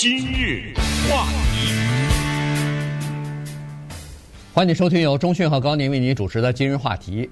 今日话题，欢迎收听由中讯和高宁为您主持的今日话题。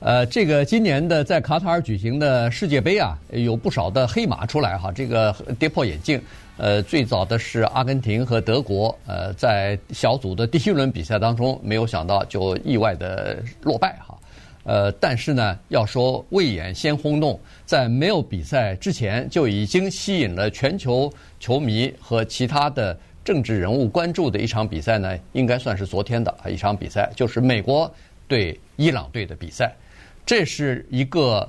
呃，这个今年的在卡塔尔举行的世界杯啊，有不少的黑马出来哈，这个跌破眼镜。呃，最早的是阿根廷和德国，呃，在小组的第一轮比赛当中，没有想到就意外的落败哈。呃，但是呢，要说未演先轰动，在没有比赛之前就已经吸引了全球球迷和其他的政治人物关注的一场比赛呢，应该算是昨天的一场比赛，就是美国对伊朗队的比赛。这是一个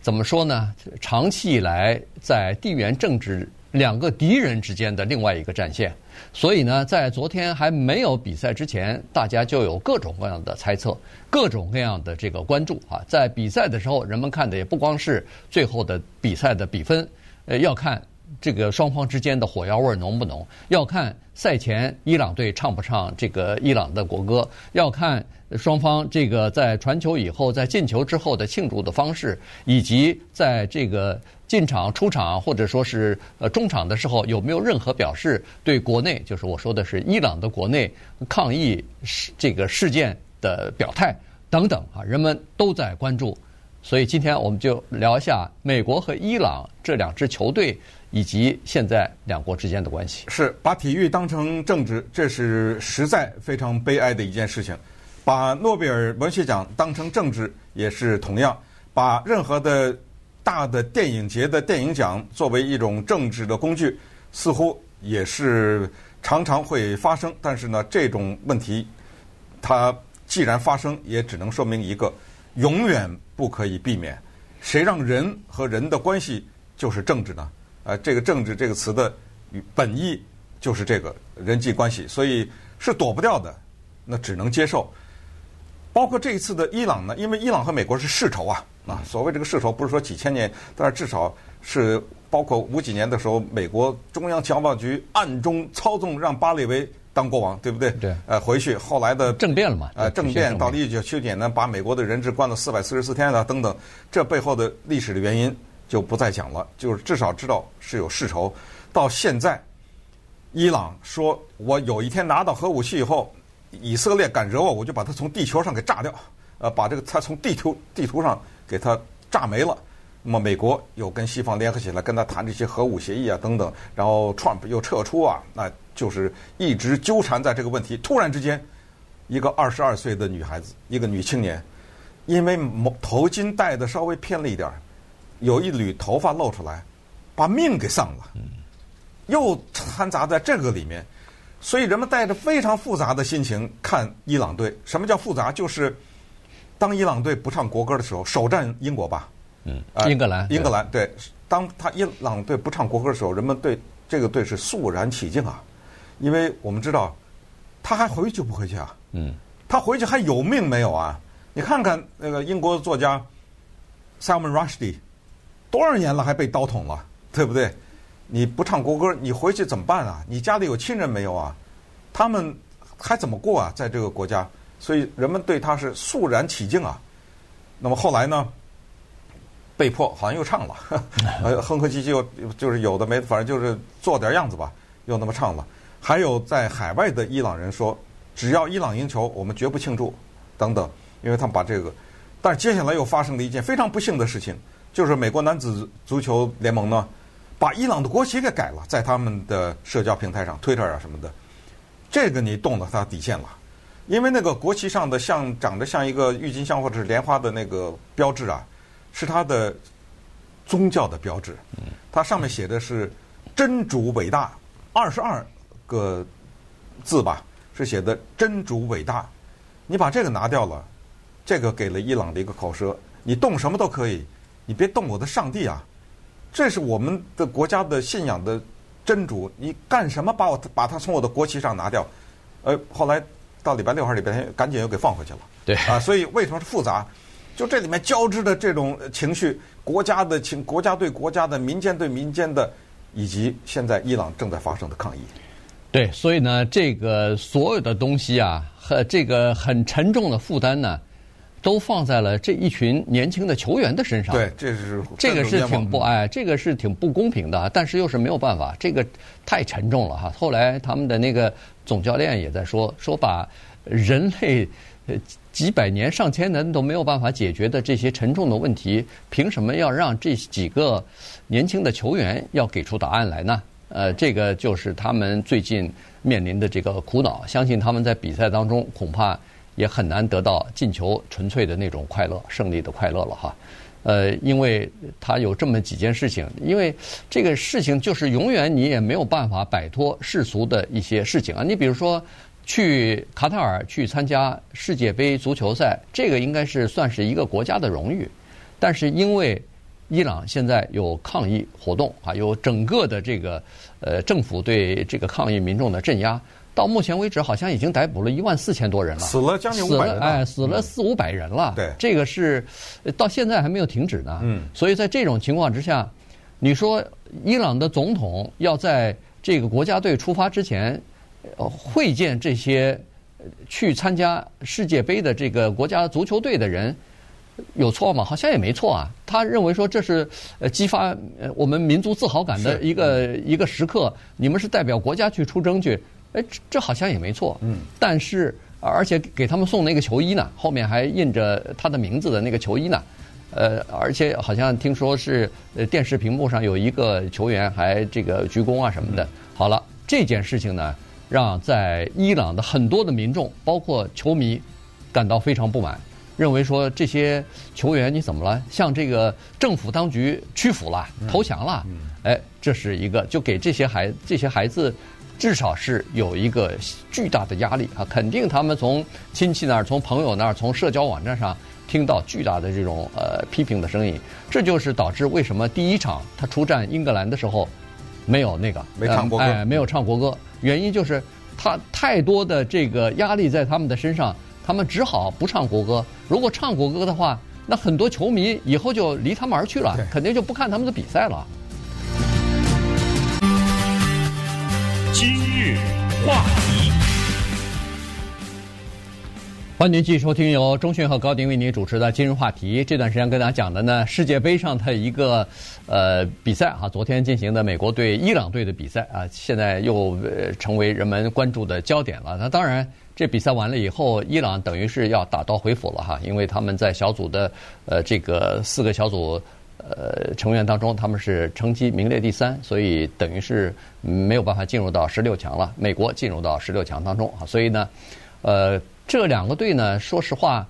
怎么说呢？长期以来在地缘政治两个敌人之间的另外一个战线。所以呢，在昨天还没有比赛之前，大家就有各种各样的猜测，各种各样的这个关注啊。在比赛的时候，人们看的也不光是最后的比赛的比分，呃，要看这个双方之间的火药味浓不浓，要看赛前伊朗队唱不唱这个伊朗的国歌，要看双方这个在传球以后、在进球之后的庆祝的方式，以及在这个。进场、出场，或者说是呃中场的时候，有没有任何表示对国内，就是我说的是伊朗的国内抗议事这个事件的表态等等啊，人们都在关注。所以今天我们就聊一下美国和伊朗这两支球队以及现在两国之间的关系。是把体育当成政治，这是实在非常悲哀的一件事情。把诺贝尔文学奖当成政治也是同样，把任何的。大的电影节的电影奖作为一种政治的工具，似乎也是常常会发生。但是呢，这种问题它既然发生，也只能说明一个：永远不可以避免。谁让人和人的关系就是政治呢？啊，这个“政治”这个词的本意就是这个人际关系，所以是躲不掉的。那只能接受。包括这一次的伊朗呢，因为伊朗和美国是世仇啊。啊，所谓这个世仇，不是说几千年，但是至少是包括五几年的时候，美国中央情报局暗中操纵让巴列维当国王，对不对？对。呃，回去后来的政变了嘛？呃，政变到了一九七九年呢，把美国的人质关了四百四十四天啊，等等，这背后的历史的原因就不再讲了。就是至少知道是有世仇。到现在，伊朗说我有一天拿到核武器以后，以色列敢惹我，我就把它从地球上给炸掉，呃，把这个它从地图地图上。给它炸没了，那么美国又跟西方联合起来跟他谈这些核武协议啊等等，然后 Trump 又撤出啊，那就是一直纠缠在这个问题。突然之间，一个二十二岁的女孩子，一个女青年，因为头巾戴的稍微偏了一点儿，有一缕头发露出来，把命给丧了，又掺杂在这个里面，所以人们带着非常复杂的心情看伊朗队。什么叫复杂？就是。当伊朗队不唱国歌的时候，首战英国吧，嗯，英格兰，英格兰对，当他伊朗队不唱国歌的时候，人们对这个队是肃然起敬啊，因为我们知道他还回去不回去啊？嗯，他回去还有命没有啊？你看看那个英国作家 Salman Rushdie，多少年了还被刀捅了，对不对？你不唱国歌，你回去怎么办啊？你家里有亲人没有啊？他们还怎么过啊？在这个国家？所以人们对他是肃然起敬啊。那么后来呢，被迫好像又唱了，呃，哼哼唧唧又就是有的没，反正就是做点样子吧，又那么唱了。还有在海外的伊朗人说，只要伊朗赢球，我们绝不庆祝，等等，因为他们把这个。但是接下来又发生了一件非常不幸的事情，就是美国男子足球联盟呢，把伊朗的国旗给改了，在他们的社交平台上，Twitter 啊什么的，这个你动了他底线了。因为那个国旗上的像长得像一个郁金香或者是莲花的那个标志啊，是它的宗教的标志。它上面写的是“真主伟大”，二十二个字吧，是写的“真主伟大”。你把这个拿掉了，这个给了伊朗的一个口舌。你动什么都可以，你别动我的上帝啊！这是我们的国家的信仰的真主，你干什么把我把它从我的国旗上拿掉？呃，后来。到礼拜六还是礼拜天，赶紧又给放回去了。对啊，所以为什么是复杂？就这里面交织的这种情绪，国家的情，国家对国家的，民间对民间的，以及现在伊朗正在发生的抗议。对，所以呢，这个所有的东西啊，和这个很沉重的负担呢，都放在了这一群年轻的球员的身上。对，这是这个是挺不哎，这个是挺不公平的，但是又是没有办法，这个太沉重了哈。后来他们的那个总教练也在说，说把人类呃几百年、上千年都没有办法解决的这些沉重的问题，凭什么要让这几个年轻的球员要给出答案来呢？呃，这个就是他们最近面临的这个苦恼。相信他们在比赛当中恐怕。也很难得到进球纯粹的那种快乐、胜利的快乐了哈。呃，因为他有这么几件事情，因为这个事情就是永远你也没有办法摆脱世俗的一些事情啊。你比如说去卡塔尔去参加世界杯足球赛，这个应该是算是一个国家的荣誉，但是因为伊朗现在有抗议活动啊，有整个的这个呃政府对这个抗议民众的镇压。到目前为止，好像已经逮捕了一万四千多人了，死了将近五百人，哎，死了四五百人了。对，这个是到现在还没有停止呢。嗯，所以在这种情况之下，你说伊朗的总统要在这个国家队出发之前，会见这些去参加世界杯的这个国家足球队的人，有错吗？好像也没错啊。他认为说这是呃激发呃我们民族自豪感的一个一个时刻，你们是代表国家去出征去。哎，这这好像也没错。嗯，但是而且给他们送那个球衣呢，后面还印着他的名字的那个球衣呢。呃，而且好像听说是呃电视屏幕上有一个球员还这个鞠躬啊什么的。好了，这件事情呢，让在伊朗的很多的民众，包括球迷，感到非常不满，认为说这些球员你怎么了？向这个政府当局屈服了，投降了。哎，这是一个就给这些孩这些孩子。至少是有一个巨大的压力啊！肯定他们从亲戚那儿、从朋友那儿、从社交网站上听到巨大的这种呃批评的声音，这就是导致为什么第一场他出战英格兰的时候没有那个没唱国歌，哎，没有唱国歌，原因就是他太多的这个压力在他们的身上，他们只好不唱国歌。如果唱国歌的话，那很多球迷以后就离他们而去了，肯定就不看他们的比赛了。今日话题，欢迎您继续收听由钟迅和高迪为您主持的《今日话题》。这段时间跟大家讲的呢，世界杯上的一个呃比赛哈，昨天进行的美国对伊朗队的比赛啊，现在又成为人们关注的焦点了。那当然，这比赛完了以后，伊朗等于是要打道回府了哈，因为他们在小组的呃这个四个小组。呃，成员当中他们是成绩名列第三，所以等于是没有办法进入到十六强了。美国进入到十六强当中啊，所以呢，呃，这两个队呢，说实话，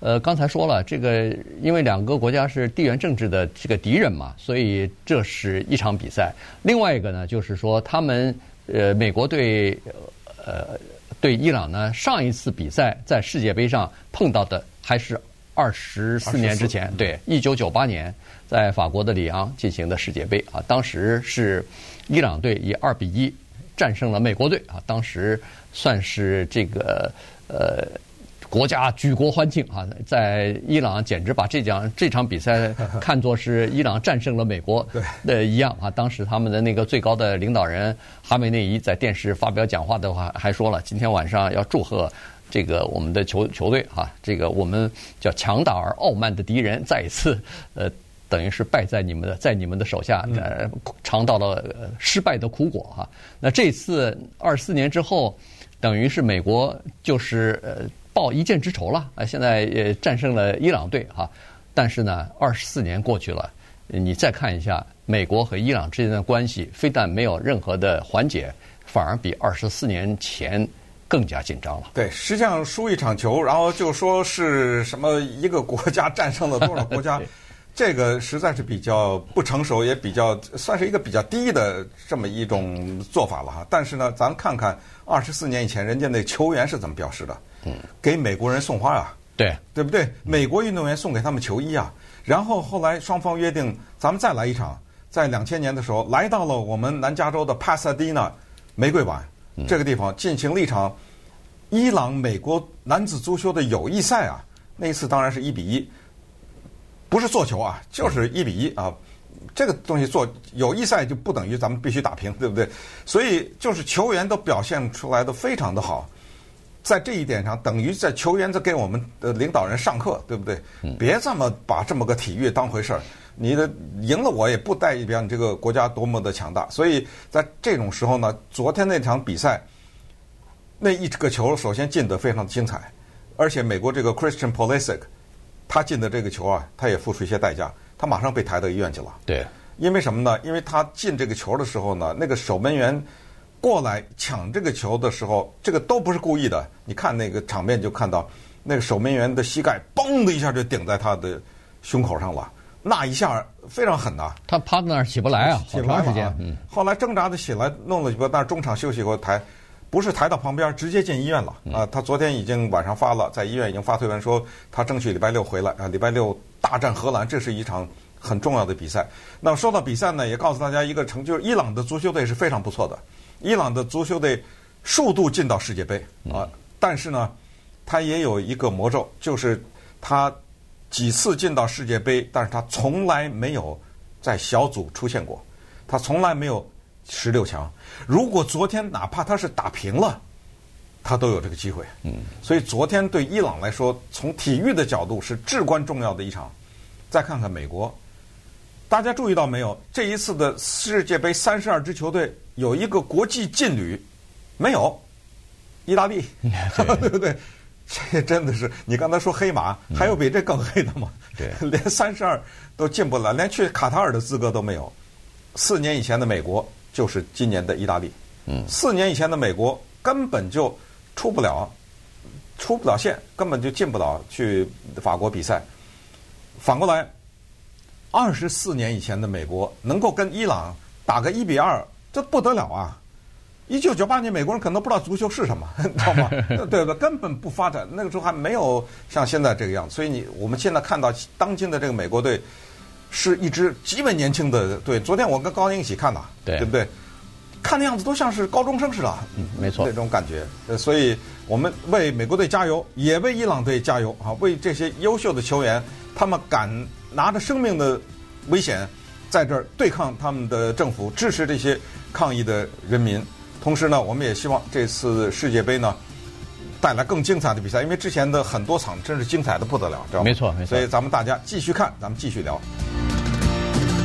呃，刚才说了，这个因为两个国家是地缘政治的这个敌人嘛，所以这是一场比赛。另外一个呢，就是说他们呃，美国队呃对伊朗呢，上一次比赛在世界杯上碰到的还是二十四年之前，对，一九九八年。在法国的里昂进行的世界杯啊，当时是伊朗队以二比一战胜了美国队啊，当时算是这个呃国家举国欢庆啊，在伊朗简直把这场这场比赛 看作是伊朗战胜了美国的一样啊。当时他们的那个最高的领导人哈梅内伊在电视发表讲话的话，还说了今天晚上要祝贺这个我们的球球队啊，这个我们叫强大而傲慢的敌人再一次呃。等于是败在你们的，在你们的手下，呃，尝到了失败的苦果哈。那这次二十四年之后，等于是美国就是呃报一箭之仇了啊。现在也战胜了伊朗队哈。但是呢，二十四年过去了，你再看一下美国和伊朗之间的关系，非但没有任何的缓解，反而比二十四年前更加紧张了。对，实际上输一场球，然后就说是什么一个国家战胜了多少国家。这个实在是比较不成熟，也比较算是一个比较低的这么一种做法了哈。但是呢，咱看看二十四年以前人家那球员是怎么表示的？嗯，给美国人送花啊，对，对不对？美国运动员送给他们球衣啊。然后后来双方约定，咱们再来一场，在两千年的时候来到了我们南加州的帕萨迪纳玫瑰湾这个地方，进行了一场伊朗美国男子足球的友谊赛啊。那一次当然是一比一。不是做球啊，就是一比一啊，这个东西做友谊赛就不等于咱们必须打平，对不对？所以就是球员都表现出来的非常的好。在这一点上，等于在球员在给我们的领导人上课，对不对？别这么把这么个体育当回事儿。你的赢了我也不代表你这个国家多么的强大。所以在这种时候呢，昨天那场比赛，那一个球首先进得非常精彩，而且美国这个 Christian Polisic，他进的这个球啊，他也付出一些代价，他马上被抬到医院去了。对，因为什么呢？因为他进这个球的时候呢，那个守门员。过来抢这个球的时候，这个都不是故意的。你看那个场面，就看到那个守门员的膝盖嘣的一下就顶在他的胸口上了，那一下非常狠呐。他趴在那儿起不来啊，好长时间。嗯。后来挣扎着起来，弄了几个，但是中场休息以后抬，不是抬到旁边，直接进医院了。啊，他昨天已经晚上发了，在医院已经发推文说他争取礼拜六回来啊，礼拜六大战荷兰，这是一场很重要的比赛。那么说到比赛呢，也告诉大家一个成就，伊朗的足球队是非常不错的。伊朗的足球队数度进到世界杯啊，但是呢，他也有一个魔咒，就是他几次进到世界杯，但是他从来没有在小组出现过，他从来没有十六强。如果昨天哪怕他是打平了，他都有这个机会。嗯，所以昨天对伊朗来说，从体育的角度是至关重要的一场。再看看美国。大家注意到没有？这一次的世界杯三十二支球队有一个国际劲旅，没有，意大利，对不对？这真的是你刚才说黑马，还有比这更黑的吗？对，连三十二都进不了，连去卡塔尔的资格都没有。四年以前的美国就是今年的意大利，嗯，四年以前的美国根本就出不了，出不了线，根本就进不了去法国比赛。反过来。二十四年以前的美国能够跟伊朗打个一比二，这不得了啊！一九九八年，美国人可能不知道足球是什么，你知道吗？对不对？根本不发展，那个时候还没有像现在这个样子。所以你我们现在看到当今的这个美国队，是一支极为年轻的队。昨天我跟高宁一起看的，对，对不对？看的样子都像是高中生似的，嗯，没错，那种感觉。所以我们为美国队加油，也为伊朗队加油啊！为这些优秀的球员，他们敢。拿着生命的危险，在这儿对抗他们的政府，支持这些抗议的人民。同时呢，我们也希望这次世界杯呢，带来更精彩的比赛，因为之前的很多场真是精彩的不得了，知道吗？没错，没错。所以咱们大家继续看，咱们继续聊。